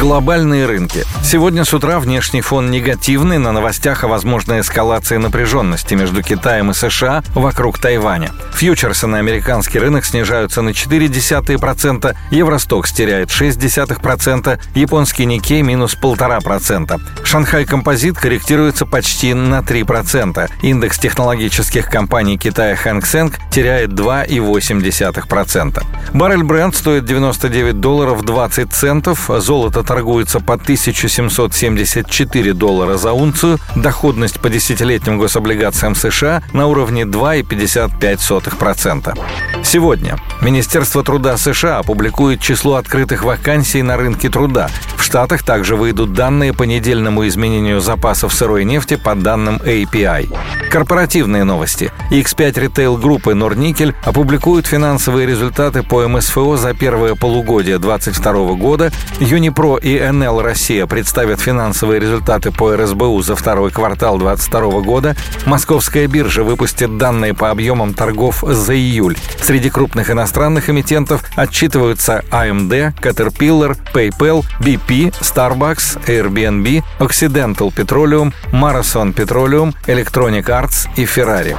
Глобальные рынки. Сегодня с утра внешний фон негативный на новостях о возможной эскалации напряженности между Китаем и США вокруг Тайваня. Фьючерсы на американский рынок снижаются на 0,4%, Евростокс теряет 0,6%, японский Никей минус 1,5%. Шанхай Композит корректируется почти на 3%. Индекс технологических компаний Китая Хэнк Сэнк теряет 2,8%. Баррель бренд стоит 99 долларов 20 центов, золото торгуется по 1774 доллара за унцию, доходность по десятилетним гособлигациям США на уровне 2,55%. Сегодня Министерство труда США опубликует число открытых вакансий на рынке труда. В Штатах также выйдут данные по недельному изменению запасов сырой нефти по данным API. Корпоративные новости. X5 ритейл группы Норникель опубликуют финансовые результаты по МСФО за первое полугодие 2022 года. Юнипро и НЛ Россия представят финансовые результаты по РСБУ за второй квартал 2022 года. Московская биржа выпустит данные по объемам торгов за июль. Среди крупных иностранных эмитентов отчитываются AMD, Caterpillar, PayPal, BP, Starbucks, Airbnb, Occidental Petroleum, Marathon Petroleum, Electronic Arts и Ferrari.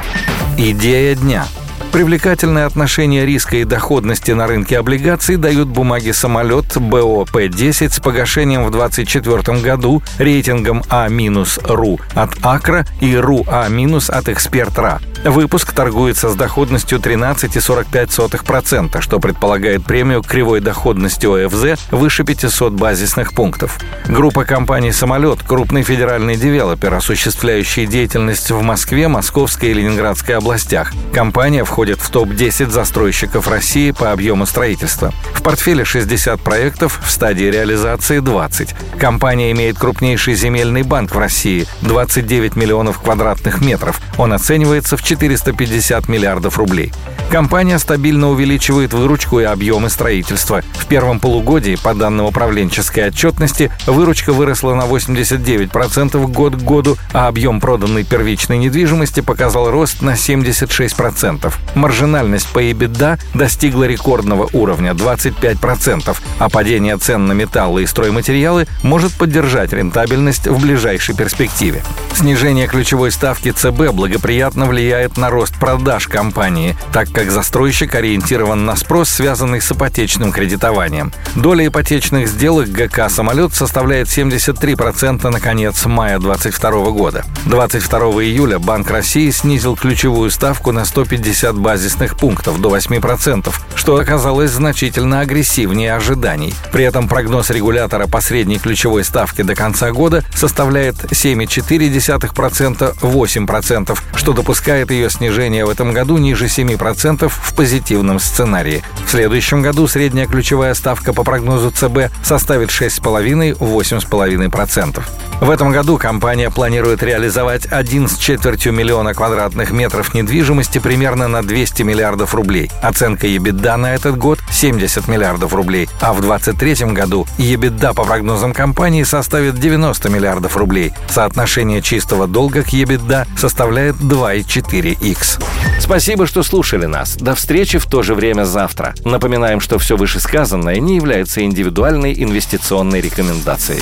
Идея дня – Привлекательное отношение риска и доходности на рынке облигаций дают бумаги самолет БОП-10 с погашением в 2024 году рейтингом А-РУ от Акра и РУ-А- от Экспертра. Выпуск торгуется с доходностью 13,45%, что предполагает премию кривой доходности ОФЗ выше 500 базисных пунктов. Группа компаний «Самолет» — крупный федеральный девелопер, осуществляющий деятельность в Москве, Московской и Ленинградской областях. Компания входит в топ-10 застройщиков России по объему строительства. В портфеле 60 проектов, в стадии реализации 20. Компания имеет крупнейший земельный банк в России – 29 миллионов квадратных метров. Он оценивается в 450 миллиардов рублей. Компания стабильно увеличивает выручку и объемы строительства. В первом полугодии, по данным управленческой отчетности, выручка выросла на 89% год к году, а объем проданной первичной недвижимости показал рост на 76%. Маржинальность по EBITDA достигла рекордного уровня 25%, а падение цен на металлы и стройматериалы может поддержать рентабельность в ближайшей перспективе. Снижение ключевой ставки ЦБ благоприятно влияет на рост продаж компании, так как застройщик ориентирован на спрос, связанный с ипотечным кредитованием. Доля ипотечных сделок ГК «Самолет» составляет 73% на конец мая 2022 года. 22 июля Банк России снизил ключевую ставку на 150 базисных пунктов до 8%, что оказалось значительно агрессивнее ожиданий. При этом прогноз регулятора по средней ключевой ставке до конца года составляет 7,4%, 8%, что допускает ее снижение в этом году ниже 7% в позитивном сценарии. В следующем году средняя ключевая ставка по прогнозу ЦБ составит 6,5-8,5%. В этом году компания планирует реализовать один с четвертью миллиона квадратных метров недвижимости примерно на 200 миллиардов рублей. Оценка EBITDA на этот год 70 миллиардов рублей, а в 2023 году EBITDA по прогнозам компании составит 90 миллиардов рублей. Соотношение чистого долга к EBITDA составляет 2,4x. Спасибо, что слушали нас. До встречи в то же время завтра. Напоминаем, что все вышесказанное не является индивидуальной инвестиционной рекомендацией.